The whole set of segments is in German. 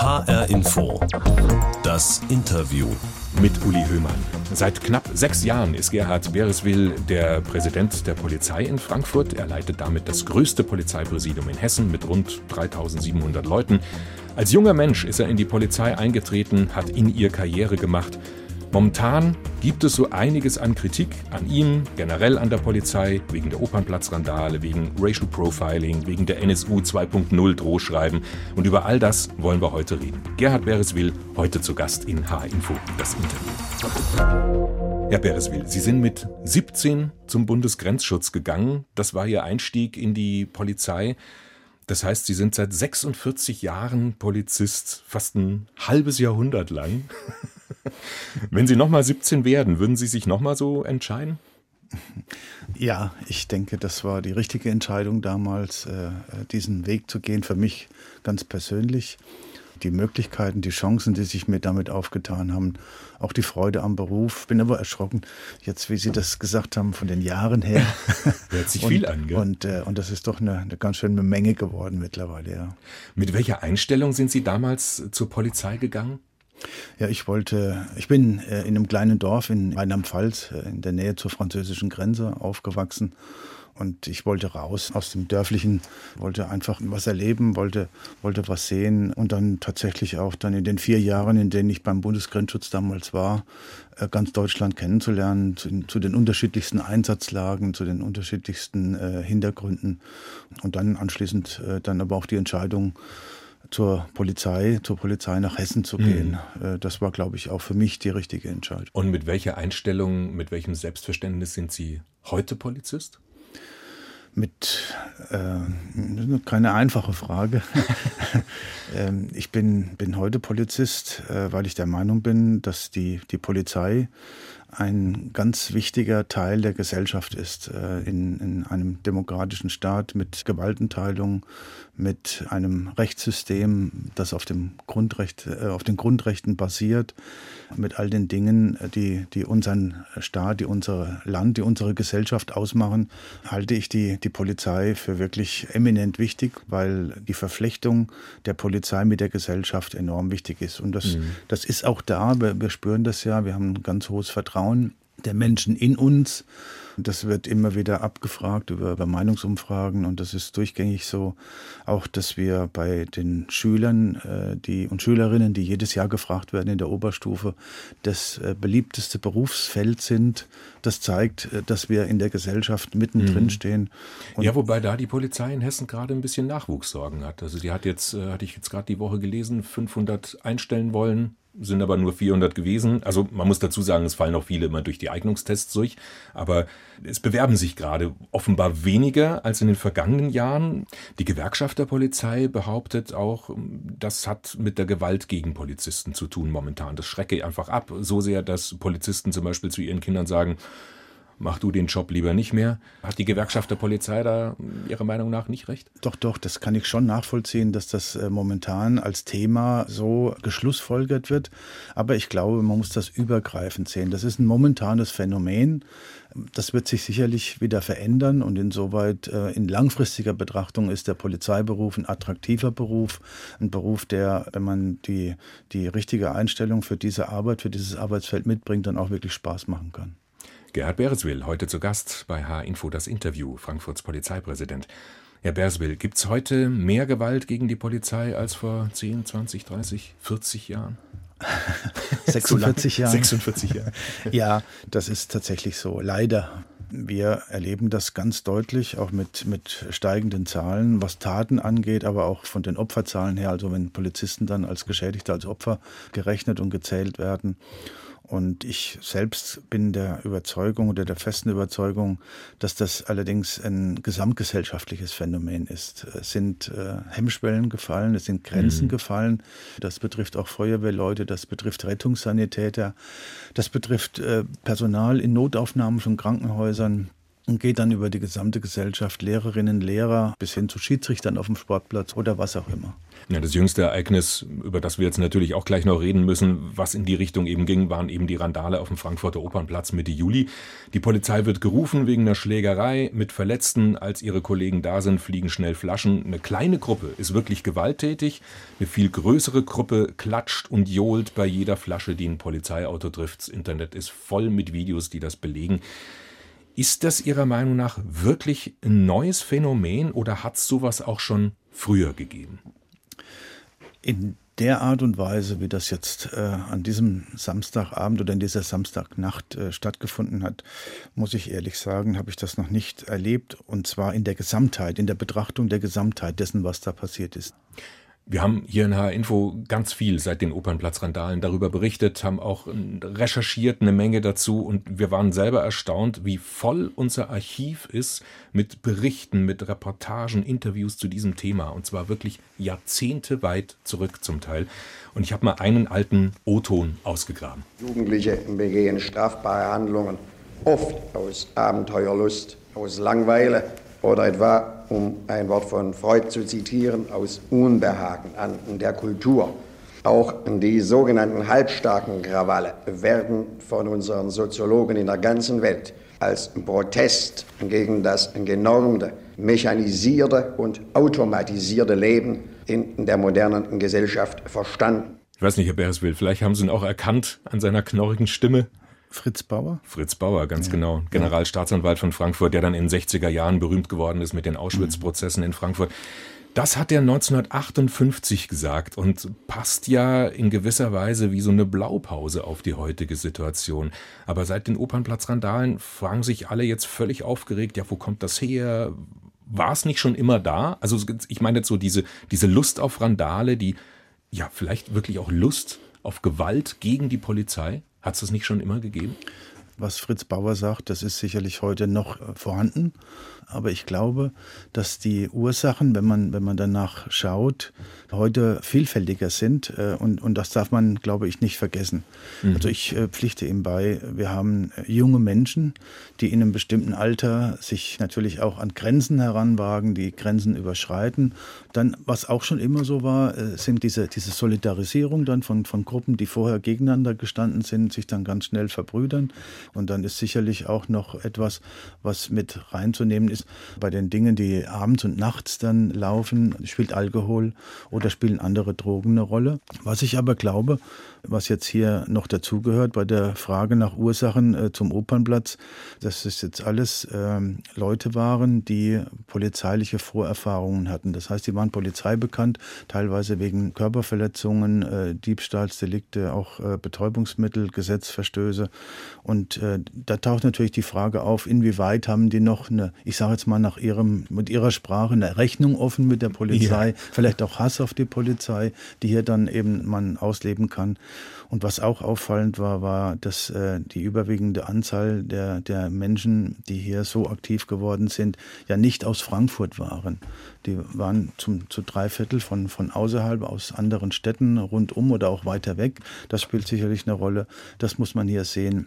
HR Info. Das Interview. Mit Uli Höhmann. Seit knapp sechs Jahren ist Gerhard Bereswil der Präsident der Polizei in Frankfurt. Er leitet damit das größte Polizeipräsidium in Hessen mit rund 3700 Leuten. Als junger Mensch ist er in die Polizei eingetreten, hat in ihr Karriere gemacht Momentan gibt es so einiges an Kritik an ihm, generell an der Polizei, wegen der Opernplatzrandale, wegen Racial Profiling, wegen der NSU 2.0 Drohschreiben. Und über all das wollen wir heute reden. Gerhard Bereswil, heute zu Gast in H-Info, das Interview. Herr Bereswil, Sie sind mit 17 zum Bundesgrenzschutz gegangen. Das war Ihr Einstieg in die Polizei. Das heißt, Sie sind seit 46 Jahren Polizist, fast ein halbes Jahrhundert lang. Wenn Sie nochmal 17 werden, würden Sie sich nochmal so entscheiden? Ja, ich denke, das war die richtige Entscheidung damals, äh, diesen Weg zu gehen, für mich ganz persönlich. Die Möglichkeiten, die Chancen, die sich mir damit aufgetan haben, auch die Freude am Beruf. Bin aber erschrocken, jetzt wie Sie das gesagt haben, von den Jahren her. Hört sich viel an, gell? Und, äh, und das ist doch eine, eine ganz schöne Menge geworden mittlerweile, ja. Mit welcher Einstellung sind Sie damals zur Polizei gegangen? Ja, ich wollte, ich bin äh, in einem kleinen Dorf in Rheinland-Pfalz, äh, in der Nähe zur französischen Grenze aufgewachsen. Und ich wollte raus aus dem Dörflichen, wollte einfach was erleben, wollte, wollte was sehen und dann tatsächlich auch dann in den vier Jahren, in denen ich beim Bundesgrenzschutz damals war, äh, ganz Deutschland kennenzulernen, zu, zu den unterschiedlichsten Einsatzlagen, zu den unterschiedlichsten äh, Hintergründen und dann anschließend äh, dann aber auch die Entscheidung, zur Polizei, zur Polizei nach Hessen zu gehen. Mhm. Das war, glaube ich, auch für mich die richtige Entscheidung. Und mit welcher Einstellung, mit welchem Selbstverständnis sind Sie heute Polizist? Mit äh, keine einfache Frage. ähm, ich bin, bin heute Polizist, äh, weil ich der Meinung bin, dass die, die Polizei ein ganz wichtiger Teil der Gesellschaft ist. Äh, in, in einem demokratischen Staat mit Gewaltenteilung, mit einem Rechtssystem, das auf, dem Grundrecht, äh, auf den Grundrechten basiert, mit all den Dingen, die, die unseren Staat, die unser Land, die unsere Gesellschaft ausmachen, halte ich die, die Polizei für wirklich eminent wichtig, weil die Verflechtung der Polizei mit der Gesellschaft enorm wichtig ist. Und das, mhm. das ist auch da. Wir, wir spüren das ja. Wir haben ein ganz hohes Vertrauen Vertrauen der Menschen in uns. Das wird immer wieder abgefragt über, über, Meinungsumfragen und das ist durchgängig so. Auch, dass wir bei den Schülern äh, die, und Schülerinnen, die jedes Jahr gefragt werden in der Oberstufe, das äh, beliebteste Berufsfeld sind. Das zeigt, äh, dass wir in der Gesellschaft mittendrin mhm. stehen. Und ja, wobei da die Polizei in Hessen gerade ein bisschen Nachwuchssorgen hat. Also die hat jetzt, äh, hatte ich jetzt gerade die Woche gelesen, 500 einstellen wollen sind aber nur 400 gewesen. Also man muss dazu sagen, es fallen auch viele immer durch die Eignungstests durch. Aber es bewerben sich gerade offenbar weniger als in den vergangenen Jahren. Die Gewerkschaft der Polizei behauptet auch, das hat mit der Gewalt gegen Polizisten zu tun momentan. Das schrecke einfach ab. So sehr, dass Polizisten zum Beispiel zu ihren Kindern sagen, mach du den Job lieber nicht mehr. Hat die Gewerkschaft der Polizei da Ihrer Meinung nach nicht recht? Doch, doch, das kann ich schon nachvollziehen, dass das äh, momentan als Thema so geschlussfolgert wird. Aber ich glaube, man muss das übergreifend sehen. Das ist ein momentanes Phänomen. Das wird sich sicherlich wieder verändern und insoweit äh, in langfristiger Betrachtung ist der Polizeiberuf ein attraktiver Beruf, ein Beruf, der, wenn man die, die richtige Einstellung für diese Arbeit, für dieses Arbeitsfeld mitbringt, dann auch wirklich Spaß machen kann. Gerhard Bereswil, heute zu Gast bei H-Info das Interview, Frankfurts Polizeipräsident. Herr Bereswil, gibt es heute mehr Gewalt gegen die Polizei als vor 10, 20, 30, 40 Jahren? 46 Jahre. 46 Jahre. Ja, das ist tatsächlich so. Leider. Wir erleben das ganz deutlich, auch mit, mit steigenden Zahlen, was Taten angeht, aber auch von den Opferzahlen her. Also wenn Polizisten dann als Geschädigte, als Opfer gerechnet und gezählt werden. Und ich selbst bin der Überzeugung oder der festen Überzeugung, dass das allerdings ein gesamtgesellschaftliches Phänomen ist. Es sind äh, Hemmschwellen gefallen, es sind Grenzen mhm. gefallen. Das betrifft auch Feuerwehrleute, das betrifft Rettungssanitäter, das betrifft äh, Personal in Notaufnahmen von Krankenhäusern. Und geht dann über die gesamte Gesellschaft, Lehrerinnen, Lehrer bis hin zu Schiedsrichtern auf dem Sportplatz oder was auch immer. Ja, das jüngste Ereignis, über das wir jetzt natürlich auch gleich noch reden müssen, was in die Richtung eben ging, waren eben die Randale auf dem Frankfurter Opernplatz Mitte Juli. Die Polizei wird gerufen wegen einer Schlägerei mit Verletzten. Als ihre Kollegen da sind, fliegen schnell Flaschen. Eine kleine Gruppe ist wirklich gewalttätig. Eine viel größere Gruppe klatscht und johlt bei jeder Flasche, die ein Polizeiauto trifft. Das Internet ist voll mit Videos, die das belegen. Ist das Ihrer Meinung nach wirklich ein neues Phänomen oder hat es sowas auch schon früher gegeben? In der Art und Weise, wie das jetzt äh, an diesem Samstagabend oder in dieser Samstagnacht äh, stattgefunden hat, muss ich ehrlich sagen, habe ich das noch nicht erlebt. Und zwar in der Gesamtheit, in der Betrachtung der Gesamtheit dessen, was da passiert ist. Wir haben hier in HR Info ganz viel seit den Opernplatzrandalen darüber berichtet, haben auch recherchiert eine Menge dazu und wir waren selber erstaunt, wie voll unser Archiv ist mit Berichten, mit Reportagen, Interviews zu diesem Thema und zwar wirklich Jahrzehnte weit zurück zum Teil. Und ich habe mal einen alten O-Ton ausgegraben. Jugendliche begehen strafbare Handlungen, oft aus Abenteuerlust, aus Langweile oder etwa um ein Wort von Freud zu zitieren, aus Unbehagen an der Kultur. Auch die sogenannten halbstarken Krawalle werden von unseren Soziologen in der ganzen Welt als Protest gegen das genormte, mechanisierte und automatisierte Leben in der modernen Gesellschaft verstanden. Ich weiß nicht, Herr Bereswil, vielleicht haben Sie ihn auch erkannt an seiner knorrigen Stimme. Fritz Bauer? Fritz Bauer, ganz ja. genau. Generalstaatsanwalt von Frankfurt, der dann in den 60er Jahren berühmt geworden ist mit den Auschwitz-Prozessen in Frankfurt. Das hat er 1958 gesagt und passt ja in gewisser Weise wie so eine Blaupause auf die heutige Situation. Aber seit den Opernplatzrandalen fragen sich alle jetzt völlig aufgeregt, ja, wo kommt das her? War es nicht schon immer da? Also ich meine jetzt so diese, diese Lust auf Randale, die ja vielleicht wirklich auch Lust auf Gewalt gegen die Polizei? Hat es das nicht schon immer gegeben? Was Fritz Bauer sagt, das ist sicherlich heute noch äh, vorhanden. Aber ich glaube, dass die Ursachen, wenn man, wenn man danach schaut, heute vielfältiger sind. Äh, und, und das darf man, glaube ich, nicht vergessen. Mhm. Also ich äh, pflichte ihm bei, wir haben junge Menschen, die in einem bestimmten Alter sich natürlich auch an Grenzen heranwagen, die Grenzen überschreiten. Dann, was auch schon immer so war, äh, sind diese, diese Solidarisierung dann von, von Gruppen, die vorher gegeneinander gestanden sind, sich dann ganz schnell verbrüdern. Und dann ist sicherlich auch noch etwas, was mit reinzunehmen ist, bei den Dingen, die abends und nachts dann laufen, spielt Alkohol oder spielen andere Drogen eine Rolle. Was ich aber glaube, was jetzt hier noch dazugehört bei der Frage nach Ursachen äh, zum Opernplatz, dass es jetzt alles ähm, Leute waren, die polizeiliche Vorerfahrungen hatten. Das heißt, die waren Polizei bekannt, teilweise wegen Körperverletzungen, äh, Diebstahlsdelikte, auch äh, Betäubungsmittel, Gesetzverstöße. Und äh, da taucht natürlich die Frage auf, inwieweit haben die noch eine, ich sage jetzt mal nach ihrem, mit ihrer Sprache, eine Rechnung offen mit der Polizei, ja. vielleicht auch Hass auf die Polizei, die hier dann eben man ausleben kann. Und was auch auffallend war, war, dass äh, die überwiegende Anzahl der, der Menschen, die hier so aktiv geworden sind, ja nicht aus Frankfurt waren. Die waren zum, zu drei Viertel von, von außerhalb, aus anderen Städten rundum oder auch weiter weg. Das spielt sicherlich eine Rolle. Das muss man hier sehen.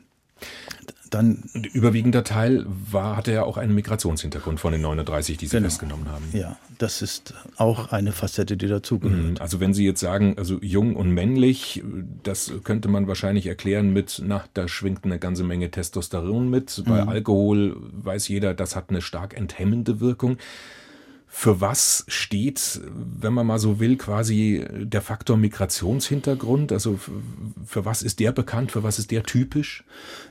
Dann überwiegender Teil war, hatte ja auch einen Migrationshintergrund von den 39, die Sie genau. festgenommen haben. Ja, das ist auch eine Facette, die dazugehört. Mhm. Also wenn Sie jetzt sagen, also jung und männlich, das könnte man wahrscheinlich erklären mit, na, da schwingt eine ganze Menge Testosteron mit. Bei mhm. Alkohol weiß jeder, das hat eine stark enthemmende Wirkung für was steht, wenn man mal so will, quasi der Faktor Migrationshintergrund? Also für was ist der bekannt, für was ist der typisch?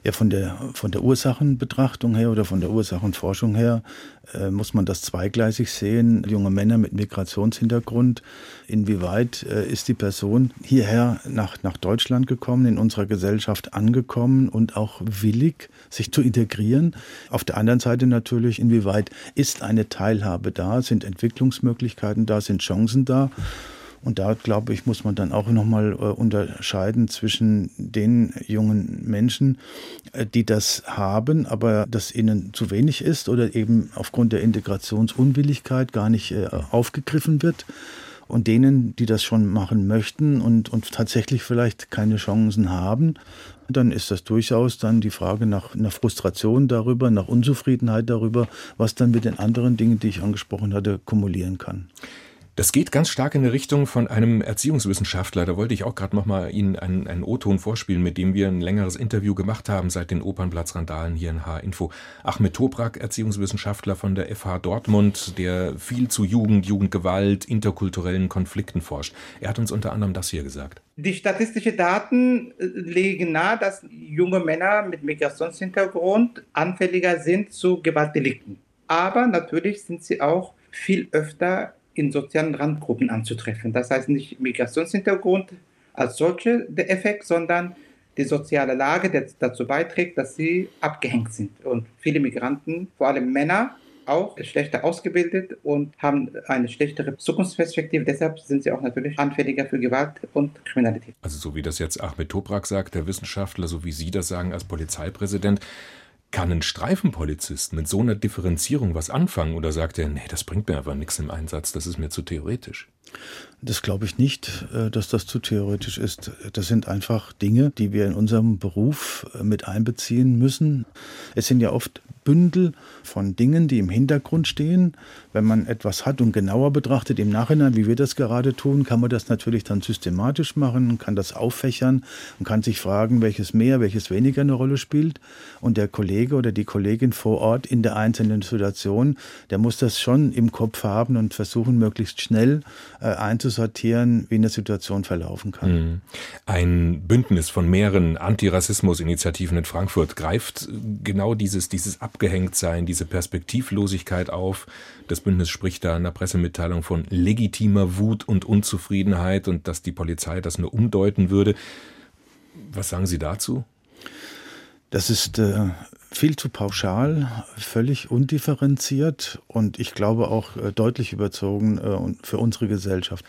Ja, von der, von der Ursachenbetrachtung her oder von der Ursachenforschung her äh, muss man das zweigleisig sehen. Junge Männer mit Migrationshintergrund, inwieweit äh, ist die Person hierher nach, nach Deutschland gekommen, in unserer Gesellschaft angekommen und auch willig, sich zu integrieren? Auf der anderen Seite natürlich, inwieweit ist eine Teilhabe da, sind Entwicklungsmöglichkeiten da, sind Chancen da? Und da, glaube ich, muss man dann auch nochmal äh, unterscheiden zwischen den jungen Menschen, äh, die das haben, aber das ihnen zu wenig ist oder eben aufgrund der Integrationsunwilligkeit gar nicht äh, aufgegriffen wird Und denen, die das schon machen möchten und, und tatsächlich vielleicht keine Chancen haben, dann ist das durchaus dann die Frage nach, nach Frustration darüber, nach Unzufriedenheit darüber, was dann mit den anderen Dingen, die ich angesprochen hatte, kumulieren kann. Das geht ganz stark in die Richtung von einem Erziehungswissenschaftler. Da wollte ich auch gerade noch mal Ihnen einen, einen O-Ton vorspielen, mit dem wir ein längeres Interview gemacht haben seit den Opernplatzrandalen hier in H-Info. Ahmed Toprak, Erziehungswissenschaftler von der FH Dortmund, der viel zu Jugend, Jugendgewalt, interkulturellen Konflikten forscht. Er hat uns unter anderem das hier gesagt. Die statistischen Daten äh, legen nahe, dass junge Männer mit Migrationshintergrund anfälliger sind zu Gewaltdelikten. Aber natürlich sind sie auch viel öfter in sozialen Randgruppen anzutreffen. Das heißt nicht Migrationshintergrund als solche der Effekt, sondern die soziale Lage, die dazu beiträgt, dass sie abgehängt sind. Und viele Migranten, vor allem Männer, auch schlechter ausgebildet und haben eine schlechtere Zukunftsperspektive. Deshalb sind sie auch natürlich anfälliger für Gewalt und Kriminalität. Also so wie das jetzt Ahmed Toprak sagt, der Wissenschaftler, so wie Sie das sagen als Polizeipräsident, kann ein Streifenpolizist mit so einer Differenzierung was anfangen oder sagt er, nee, das bringt mir aber nichts im Einsatz, das ist mir zu theoretisch? Das glaube ich nicht, äh, dass das zu theoretisch ist. Das sind einfach Dinge, die wir in unserem Beruf äh, mit einbeziehen müssen. Es sind ja oft Bündel von Dingen, die im Hintergrund stehen. Wenn man etwas hat und genauer betrachtet im Nachhinein, wie wir das gerade tun, kann man das natürlich dann systematisch machen, kann das auffächern und kann sich fragen, welches mehr, welches weniger eine Rolle spielt. Und der Kollege oder die Kollegin vor Ort in der einzelnen Situation, der muss das schon im Kopf haben und versuchen, möglichst schnell äh, einzusortieren, wie eine Situation verlaufen kann. Mhm. Ein Bündnis von mehreren Antirassismus-Initiativen in Frankfurt greift genau dieses, dieses Abgehängtsein, diese Perspektivlosigkeit auf. Das Bündnis spricht da in der Pressemitteilung von legitimer Wut und Unzufriedenheit und dass die Polizei das nur umdeuten würde. Was sagen Sie dazu? Das ist äh, viel zu pauschal, völlig undifferenziert und ich glaube auch äh, deutlich überzogen äh, für unsere Gesellschaft.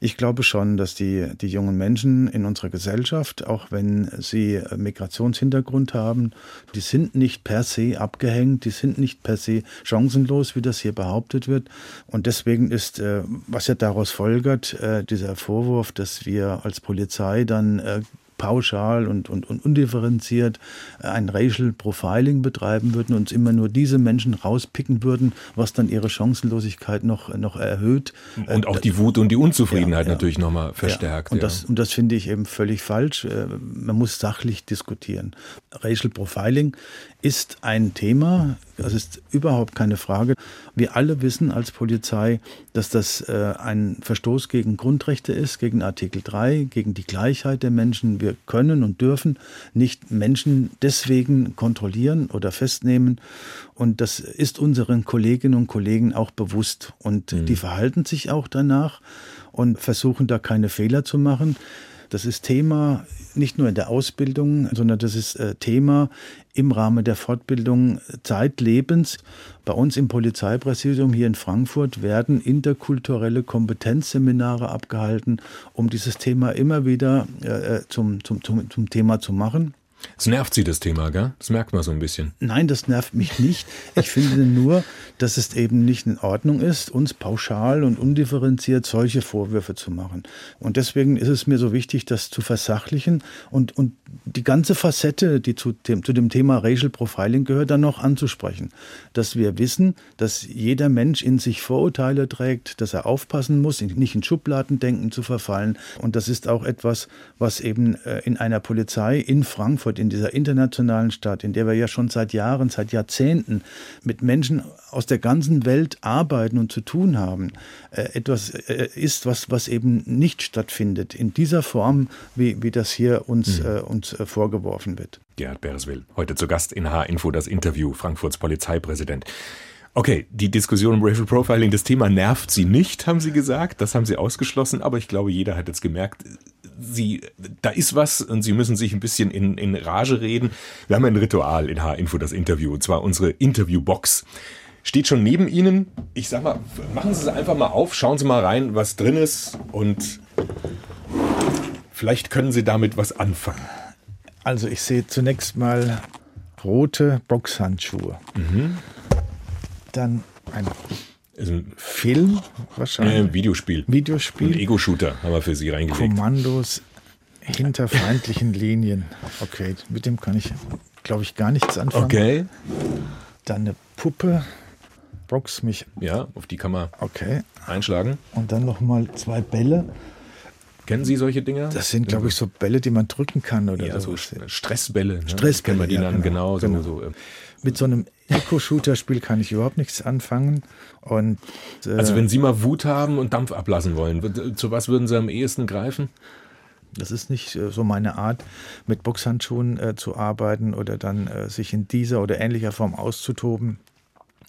Ich glaube schon, dass die, die jungen Menschen in unserer Gesellschaft, auch wenn sie äh, Migrationshintergrund haben, die sind nicht per se abgehängt, die sind nicht per se chancenlos, wie das hier behauptet wird. Und deswegen ist, was ja daraus folgert, dieser Vorwurf, dass wir als Polizei dann pauschal und, und, und undifferenziert äh, ein Racial Profiling betreiben würden und uns immer nur diese Menschen rauspicken würden, was dann ihre Chancenlosigkeit noch, noch erhöht. Und äh, auch die Wut und die Unzufriedenheit ja, ja. natürlich nochmal verstärkt. Ja. Und, Das, und das finde ich eben völlig falsch. Äh, man muss sachlich diskutieren. Racial Profiling ist ein Thema, das ist überhaupt keine Frage. Wir alle wissen als Polizei, dass das äh, ein Verstoß gegen Grundrechte ist, gegen Artikel 3, gegen die Gleichheit der Menschen. Wir können und dürfen nicht Menschen deswegen kontrollieren oder festnehmen. Und das ist unseren Kolleginnen und Kollegen auch bewusst. Und mhm. die verhalten sich auch danach und versuchen da keine Fehler zu machen. Das ist Thema nicht nur in der Ausbildung, sondern das ist äh, Thema im Rahmen der Fortbildung zeitlebens. Bei uns im Polizeipräsidium hier in Frankfurt werden interkulturelle Kompetenzseminare abgehalten, um dieses Thema immer wieder äh, äh zum, zum, zum, zum Thema zu machen. Es nervt Sie das Thema, gell? Das merkt man so ein bisschen. Nein, das nervt mich nicht. Ich finde nur, dass es eben nicht in Ordnung ist, uns pauschal und undifferenziert solche Vorwürfe zu machen. Und deswegen ist es mir so wichtig, das zu versachlichen und, und die ganze Facette, die zu dem, zu dem Thema Racial Profiling gehört, dann noch anzusprechen. Dass wir wissen, dass jeder Mensch in sich Vorurteile trägt, dass er aufpassen muss, nicht in Schubladendenken zu verfallen. Und das ist auch etwas, was eben äh, in einer Polizei in Frankfurt, in dieser internationalen Stadt, in der wir ja schon seit Jahren, seit Jahrzehnten mit Menschen aus der ganzen Welt arbeiten und zu tun haben, äh, etwas äh, ist, was, was eben nicht stattfindet in dieser Form, wie, wie das hier uns, mhm. uns vorgeworfen wird. Gerhard Bereswil, heute zu Gast in H-Info das Interview, Frankfurts Polizeipräsident. Okay, die Diskussion um Racial Profiling, das Thema nervt Sie nicht, haben Sie gesagt. Das haben Sie ausgeschlossen, aber ich glaube, jeder hat jetzt gemerkt, Sie, da ist was und Sie müssen sich ein bisschen in, in Rage reden. Wir haben ein Ritual in H-Info, das Interview, und zwar unsere Interviewbox. Steht schon neben Ihnen. Ich sag mal, machen Sie es einfach mal auf, schauen Sie mal rein, was drin ist und vielleicht können Sie damit was anfangen. Also ich sehe zunächst mal rote Boxhandschuhe. Mhm. Dann ein Ist ein Film äh, wahrscheinlich. Videospiel. Ein Videospiel. Ego-Shooter haben wir für Sie reingelegt. Kommandos hinter feindlichen Linien. Okay, mit dem kann ich, glaube ich, gar nichts anfangen. Okay. Dann eine Puppe. Box mich. Ja, auf die kann man Okay. einschlagen. Und dann noch mal zwei Bälle. Kennen Sie solche Dinger? Das sind, glaube ich, so Bälle, die man drücken kann oder ja, so Stressbälle. Ne? Stressbälle, Kennen wir die ja, dann genau. genau. Genau. So, so, äh, Mit so einem Eco-Shooter-Spiel kann ich überhaupt nichts anfangen. Und äh, also wenn Sie mal Wut haben und Dampf ablassen wollen, zu was würden Sie am ehesten greifen? das ist nicht äh, so meine Art, mit Boxhandschuhen äh, zu arbeiten oder dann äh, sich in dieser oder ähnlicher Form auszutoben.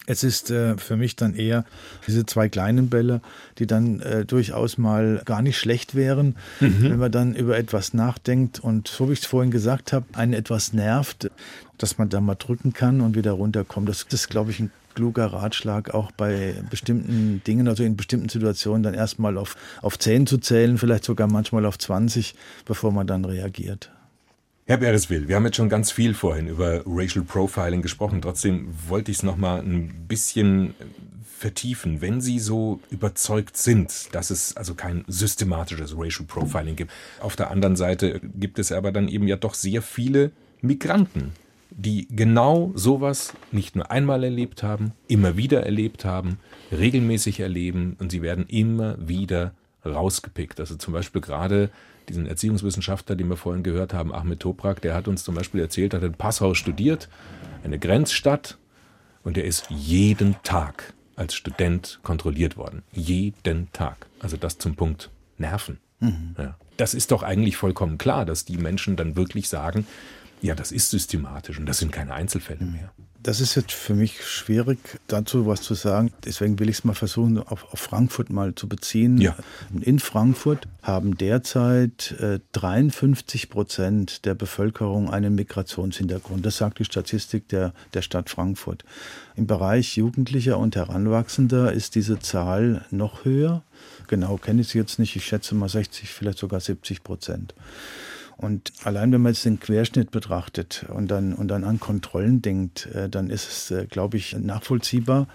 Es ist äh, für mich dann eher diese zwei kleinen Bälle, die dann äh, durchaus mal gar nicht schlecht wären, wenn man dann über etwas nachdenkt und so wie ich es vorhin gesagt habe, einen etwas nervt, dass man da mal drücken kann und wieder runterkommt. Das ist, glaube ich, ein kluger Ratschlag, auch bei bestimmten Dingen, also in bestimmten Situationen dann erstmal auf, auf 10 zu zählen, vielleicht sogar manchmal auf 20, bevor man dann reagiert. Herr Bereswil, wir haben jetzt schon ganz viel vorhin über Racial Profiling gesprochen. Trotzdem wollte ich es noch mal ein bisschen vertiefen. Wenn Sie so überzeugt sind, dass es also kein systematisches Racial Profiling gibt, auf der anderen Seite gibt es aber dann eben ja doch sehr viele Migranten, die genau sowas nicht nur einmal erlebt haben, immer wieder erlebt haben, regelmäßig erleben und sie werden immer wieder rausgepickt. Also zum Beispiel gerade diesen Erziehungswissenschaftler, den wir vorhin gehört haben, Ahmed Toprak, der hat uns zum Beispiel erzählt, er hat in Passau studiert, eine Grenzstadt, und er ist jeden Tag als Student kontrolliert worden. Jeden Tag. Also das zum Punkt Nerven. Ja. Das ist doch eigentlich vollkommen klar, dass die Menschen dann wirklich sagen, ja, das ist systematisch und das sind keine Einzelfälle mehr. Das ist jetzt für mich schwierig, dazu was zu sagen. Deswegen will ich es mal versuchen, auf, auf Frankfurt mal zu beziehen. Ja. In Frankfurt haben derzeit äh, 53 Prozent der Bevölkerung einen Migrationshintergrund. Das sagt die Statistik der, der Stadt Frankfurt. Im Bereich Jugendlicher und Heranwachsender ist diese Zahl noch höher. Genau kenne ich sie jetzt nicht. Ich schätze mal 60, vielleicht sogar 70 Prozent. Und allein wenn man jetzt den Querschnitt betrachtet und dann, und dann an Kontrollen denkt, äh, dann ist es, äh, glaube ich, nachvollziehbar,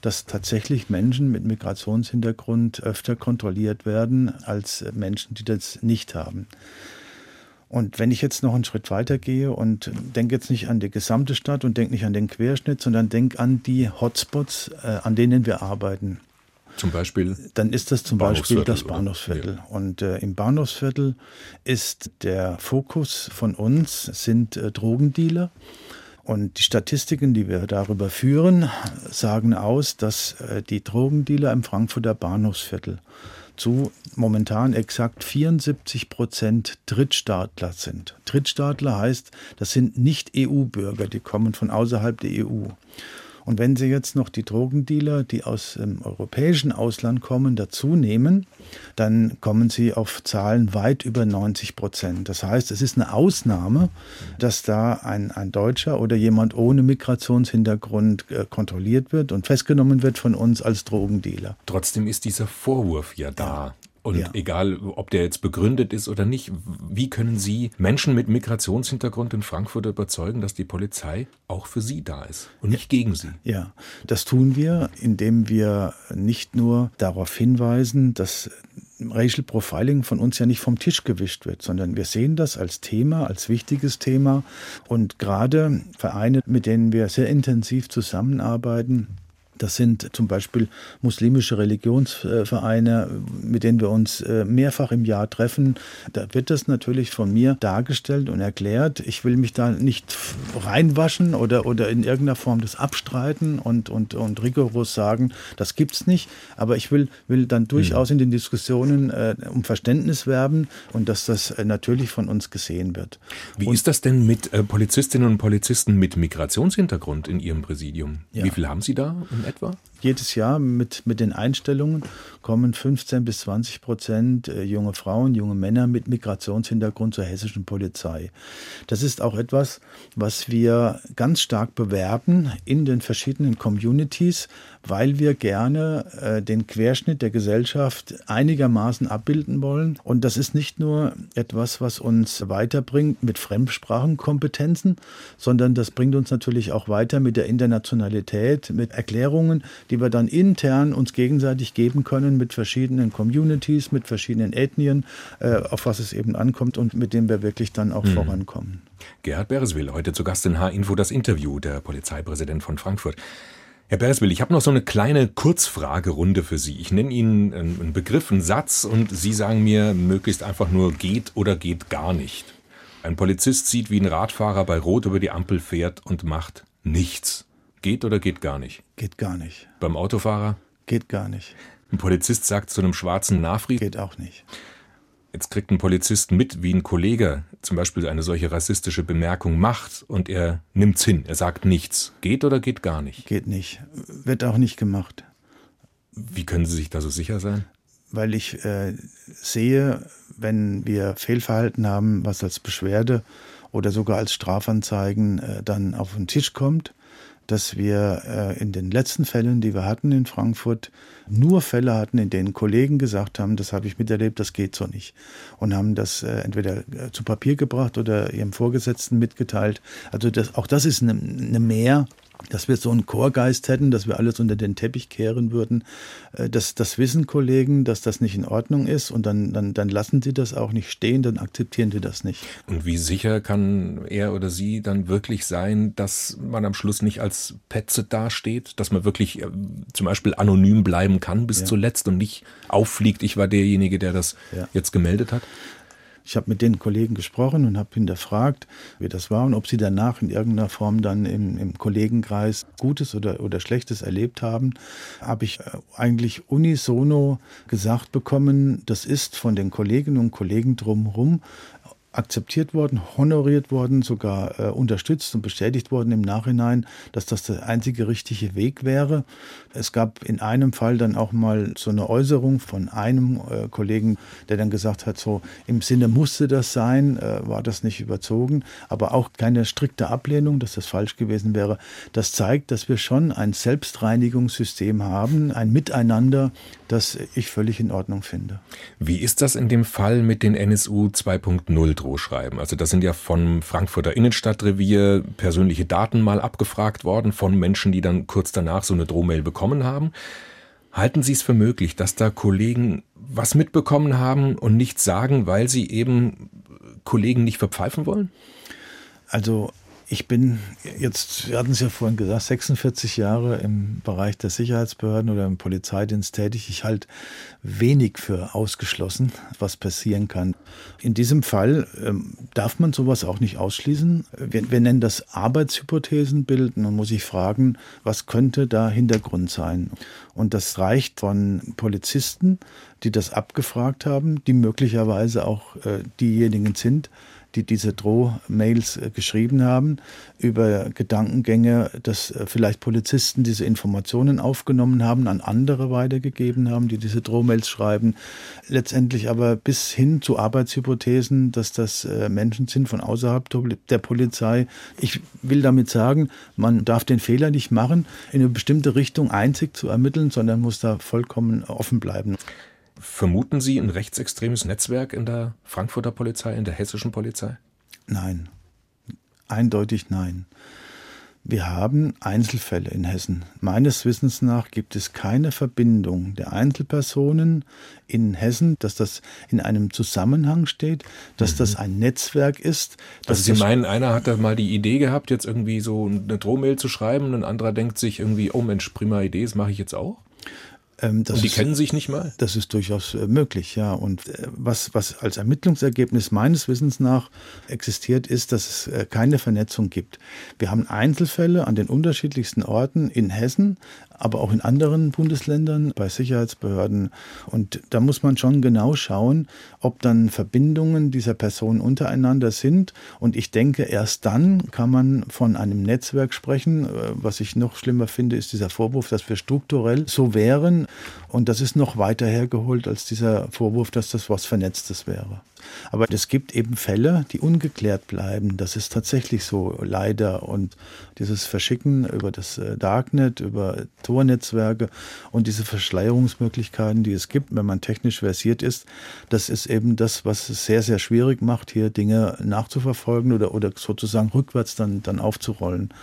dass tatsächlich Menschen mit Migrationshintergrund öfter kontrolliert werden als Menschen, die das nicht haben. Und wenn ich jetzt noch einen Schritt weiter gehe und denke jetzt nicht an die gesamte Stadt und denke nicht an den Querschnitt, sondern denke an die Hotspots, äh, an denen wir arbeiten Zum Beispiel, dann ist das zum Beispiel Bahnhofsviertel, das? Bahnhofsviertel. Und äh, im Bahnhofsviertel ist der Fokus von uns sind äh, Drogendealer. Und die Statistiken, die wir darüber führen, sagen aus, dass äh, die Drogendealer im Frankfurter Bahnhofsviertel zu momentan exakt 74 Prozent Drittstaatler sind. Drittstaatler heißt, das sind nicht EU-Bürger, die kommen von außerhalb der EU. Und wenn Sie jetzt noch die Drogendealer, die aus dem europäischen Ausland kommen, dazu nehmen, dann kommen Sie auf Zahlen weit über 90 Prozent. Das heißt, es ist eine Ausnahme, dass da ein, ein Deutscher oder jemand ohne Migrationshintergrund äh, kontrolliert wird und festgenommen wird von uns als Drogendealer. trotzdem ist dieser Vorwurf ja da. Und Ja. egal, ob der jetzt begründet ist oder nicht, wie können Sie Menschen mit Migrationshintergrund in Frankfurt überzeugen, dass die Polizei auch für Sie da ist und nicht gegen Sie? Ja, das tun wir, indem wir nicht nur darauf hinweisen, dass Racial Profiling von uns ja nicht vom Tisch gewischt wird, sondern wir sehen das als Thema, als wichtiges Thema. Und gerade Vereine, mit denen wir sehr intensiv zusammenarbeiten, das sind zum Beispiel muslimische Religionsvereine, mit denen wir uns äh, mehrfach im Jahr treffen. Da wird das natürlich von mir dargestellt und erklärt. Ich will mich da nicht reinwaschen oder, oder in irgendeiner Form das abstreiten und, und, und rigoros sagen, das gibt's nicht. Aber ich will, will dann durchaus in den Diskussionen äh, um Verständnis werben und dass das äh, natürlich von uns gesehen wird. Wie ist das denn mit äh, Polizistinnen und Polizisten mit Migrationshintergrund in Ihrem Präsidium? Ja. Wie viel haben Sie da etwa? Jedes Jahr mit, mit den Einstellungen kommen 15 bis 20 Prozent äh, junge Frauen, junge Männer mit Migrationshintergrund zur hessischen Polizei. Das ist auch etwas, was wir ganz stark bewerben in den verschiedenen Communities, weil wir gerne äh, den Querschnitt der Gesellschaft einigermaßen abbilden wollen. Und das ist nicht nur etwas, was uns weiterbringt mit Fremdsprachenkompetenzen, sondern das bringt uns natürlich auch weiter mit der Internationalität, mit Erklärungen, die wir dann intern uns gegenseitig geben können mit verschiedenen Communities, mit verschiedenen Ethnien, äh, auf was es eben ankommt und mit dem wir wirklich dann auch mhm. vorankommen. Gerhard Bereswil, heute zu Gast in H-Info das Interview, der Polizeipräsident von Frankfurt. Herr Bereswil, ich habe noch so eine kleine Kurzfragerunde für Sie. Ich nenne Ihnen einen Begriff, einen Satz und Sie sagen mir möglichst einfach nur geht oder geht gar nicht. Ein Polizist sieht, wie ein Radfahrer bei Rot über die Ampel fährt und macht nichts. Geht oder geht gar nicht? Geht gar nicht. Beim Autofahrer? Geht gar nicht. Ein Polizist sagt zu einem schwarzen Nafri? Geht auch nicht. Jetzt kriegt ein Polizist mit, wie ein Kollege zum Beispiel eine solche rassistische Bemerkung macht und er nimmt's hin, er sagt nichts. Geht oder geht gar nicht? Geht nicht. Wird auch nicht gemacht. Wie können Sie sich da so sicher sein? Weil ich äh, sehe, wenn wir Fehlverhalten haben, was als Beschwerde oder sogar als Strafanzeigen äh, dann auf den Tisch kommt, dass wir äh, in den letzten Fällen, die wir hatten in Frankfurt, nur Fälle hatten, in denen Kollegen gesagt haben, das habe ich miterlebt, das geht so nicht. Und haben das äh, entweder äh, zu Papier gebracht oder ihrem Vorgesetzten mitgeteilt. Also das, auch das ist eine, eine Mehr dass wir so einen Chorgeist hätten, dass wir alles unter den Teppich kehren würden. Äh, das, das wissen Kollegen, dass das nicht in Ordnung ist und dann, dann, dann lassen sie das auch nicht stehen, dann akzeptieren sie das nicht. Und wie sicher kann er oder sie dann wirklich sein, dass man am Schluss nicht als Petze dasteht, dass man wirklich äh, zum Beispiel anonym bleiben kann bis ja. zuletzt und nicht auffliegt, ich war derjenige, der das ja. jetzt gemeldet hat? Ich habe mit den Kollegen gesprochen und habe hinterfragt, wie das war und ob sie danach in irgendeiner Form dann im, im Kollegenkreis Gutes oder, oder Schlechtes erlebt haben. Habe ich äh, eigentlich unisono gesagt bekommen, das ist von den Kolleginnen und Kollegen drumherum akzeptiert worden, honoriert worden, sogar äh, unterstützt und bestätigt worden im Nachhinein, dass das der einzige richtige Weg wäre. Es gab in einem Fall dann auch mal so eine Äußerung von einem äh, Kollegen, der dann gesagt hat, so im Sinne musste das sein, äh, war das nicht überzogen, aber auch keine strikte Ablehnung, dass das falsch gewesen wäre. Das zeigt, dass wir schon ein Selbstreinigungssystem haben, ein Miteinander, das ich völlig in Ordnung finde. Wie ist das in dem Fall mit den NSU 2.0 Drohschreiben? Also das sind ja vom Frankfurter Innenstadtrevier persönliche Daten mal abgefragt worden von Menschen, die dann kurz danach so eine Drohmail bekommen haben. Halten Sie es für möglich, dass da Kollegen was mitbekommen haben und nichts sagen, weil sie eben Kollegen nicht verpfeifen wollen? Also ich bin jetzt, wir hatten es ja vorhin gesagt, 46 Jahre im Bereich der Sicherheitsbehörden oder im Polizeidienst tätig. Ich halte wenig für ausgeschlossen, was passieren kann. In diesem Fall ähm, darf man sowas auch nicht ausschließen. Wir, wir nennen das Arbeitshypothesen bilden und muss ich fragen, was könnte da Hintergrund sein? Und das reicht von Polizisten, die das abgefragt haben, die möglicherweise auch äh, diejenigen sind, die diese Drohmails äh, geschrieben haben, über Gedankengänge, dass äh, vielleicht Polizisten diese Informationen aufgenommen haben, an andere weitergegeben haben, die diese Drohmails schreiben. Letztendlich aber bis hin zu Arbeitshypothesen, dass das äh, Menschen sind von außerhalb der Polizei. Ich will damit sagen, man darf den Fehler nicht machen, in eine bestimmte Richtung einzig zu ermitteln, sondern muss da vollkommen offen bleiben. Vermuten Sie ein rechtsextremes Netzwerk in der Frankfurter Polizei, in der hessischen Polizei? Nein, eindeutig nein. Wir haben Einzelfälle in Hessen. Meines Wissens nach gibt es keine Verbindung der Einzelpersonen in Hessen, dass das in einem Zusammenhang steht, dass mhm. das ein Netzwerk ist. Also Sie meinen, einer hat da mal die Idee gehabt, jetzt irgendwie so eine Drohmail zu schreiben, ein anderer denkt sich irgendwie, oh Mensch, prima Idee, das mache ich jetzt auch? Ähm, und die ist, kennen sich nicht mal? Das ist durchaus äh, möglich, ja. Und äh, was, was als Ermittlungsergebnis meines Wissens nach existiert, ist, dass es äh, keine Vernetzung gibt. Wir haben Einzelfälle an den unterschiedlichsten Orten in Hessen, aber auch in anderen Bundesländern bei Sicherheitsbehörden. Und da muss man schon genau schauen, ob dann Verbindungen dieser Personen untereinander sind. Und ich denke, erst dann kann man von einem Netzwerk sprechen. Was ich noch schlimmer finde, ist dieser Vorwurf, dass wir strukturell so wären, und das ist noch weiter hergeholt als dieser Vorwurf, dass das was Vernetztes wäre. Aber es gibt eben Fälle, die ungeklärt bleiben. Das ist tatsächlich so, leider. Und dieses Verschicken über das äh, Darknet, über Tornetzwerke und diese Verschleierungsmöglichkeiten, die es gibt, wenn man technisch versiert ist, das ist eben das, was es sehr, sehr schwierig macht, hier Dinge nachzuverfolgen oder, oder sozusagen rückwärts dann, dann aufzurollen.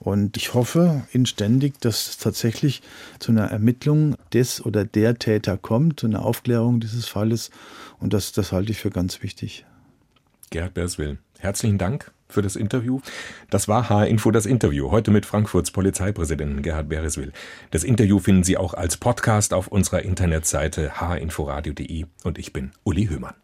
Und ich hoffe inständig, dass es tatsächlich zu einer Ermittlung des oder der Täter kommt, zu einer Aufklärung dieses Falles. Und das, das halte ich für ganz wichtig. Gerhard Berswil, herzlichen Dank für das Interview. Das war H-Info das Interview, heute mit Frankfurts Polizeipräsidenten Gerhard Bereswil. Das Interview finden Sie auch als Podcast auf unserer Internetseite hinforadio.de und ich bin Uli Höhmann.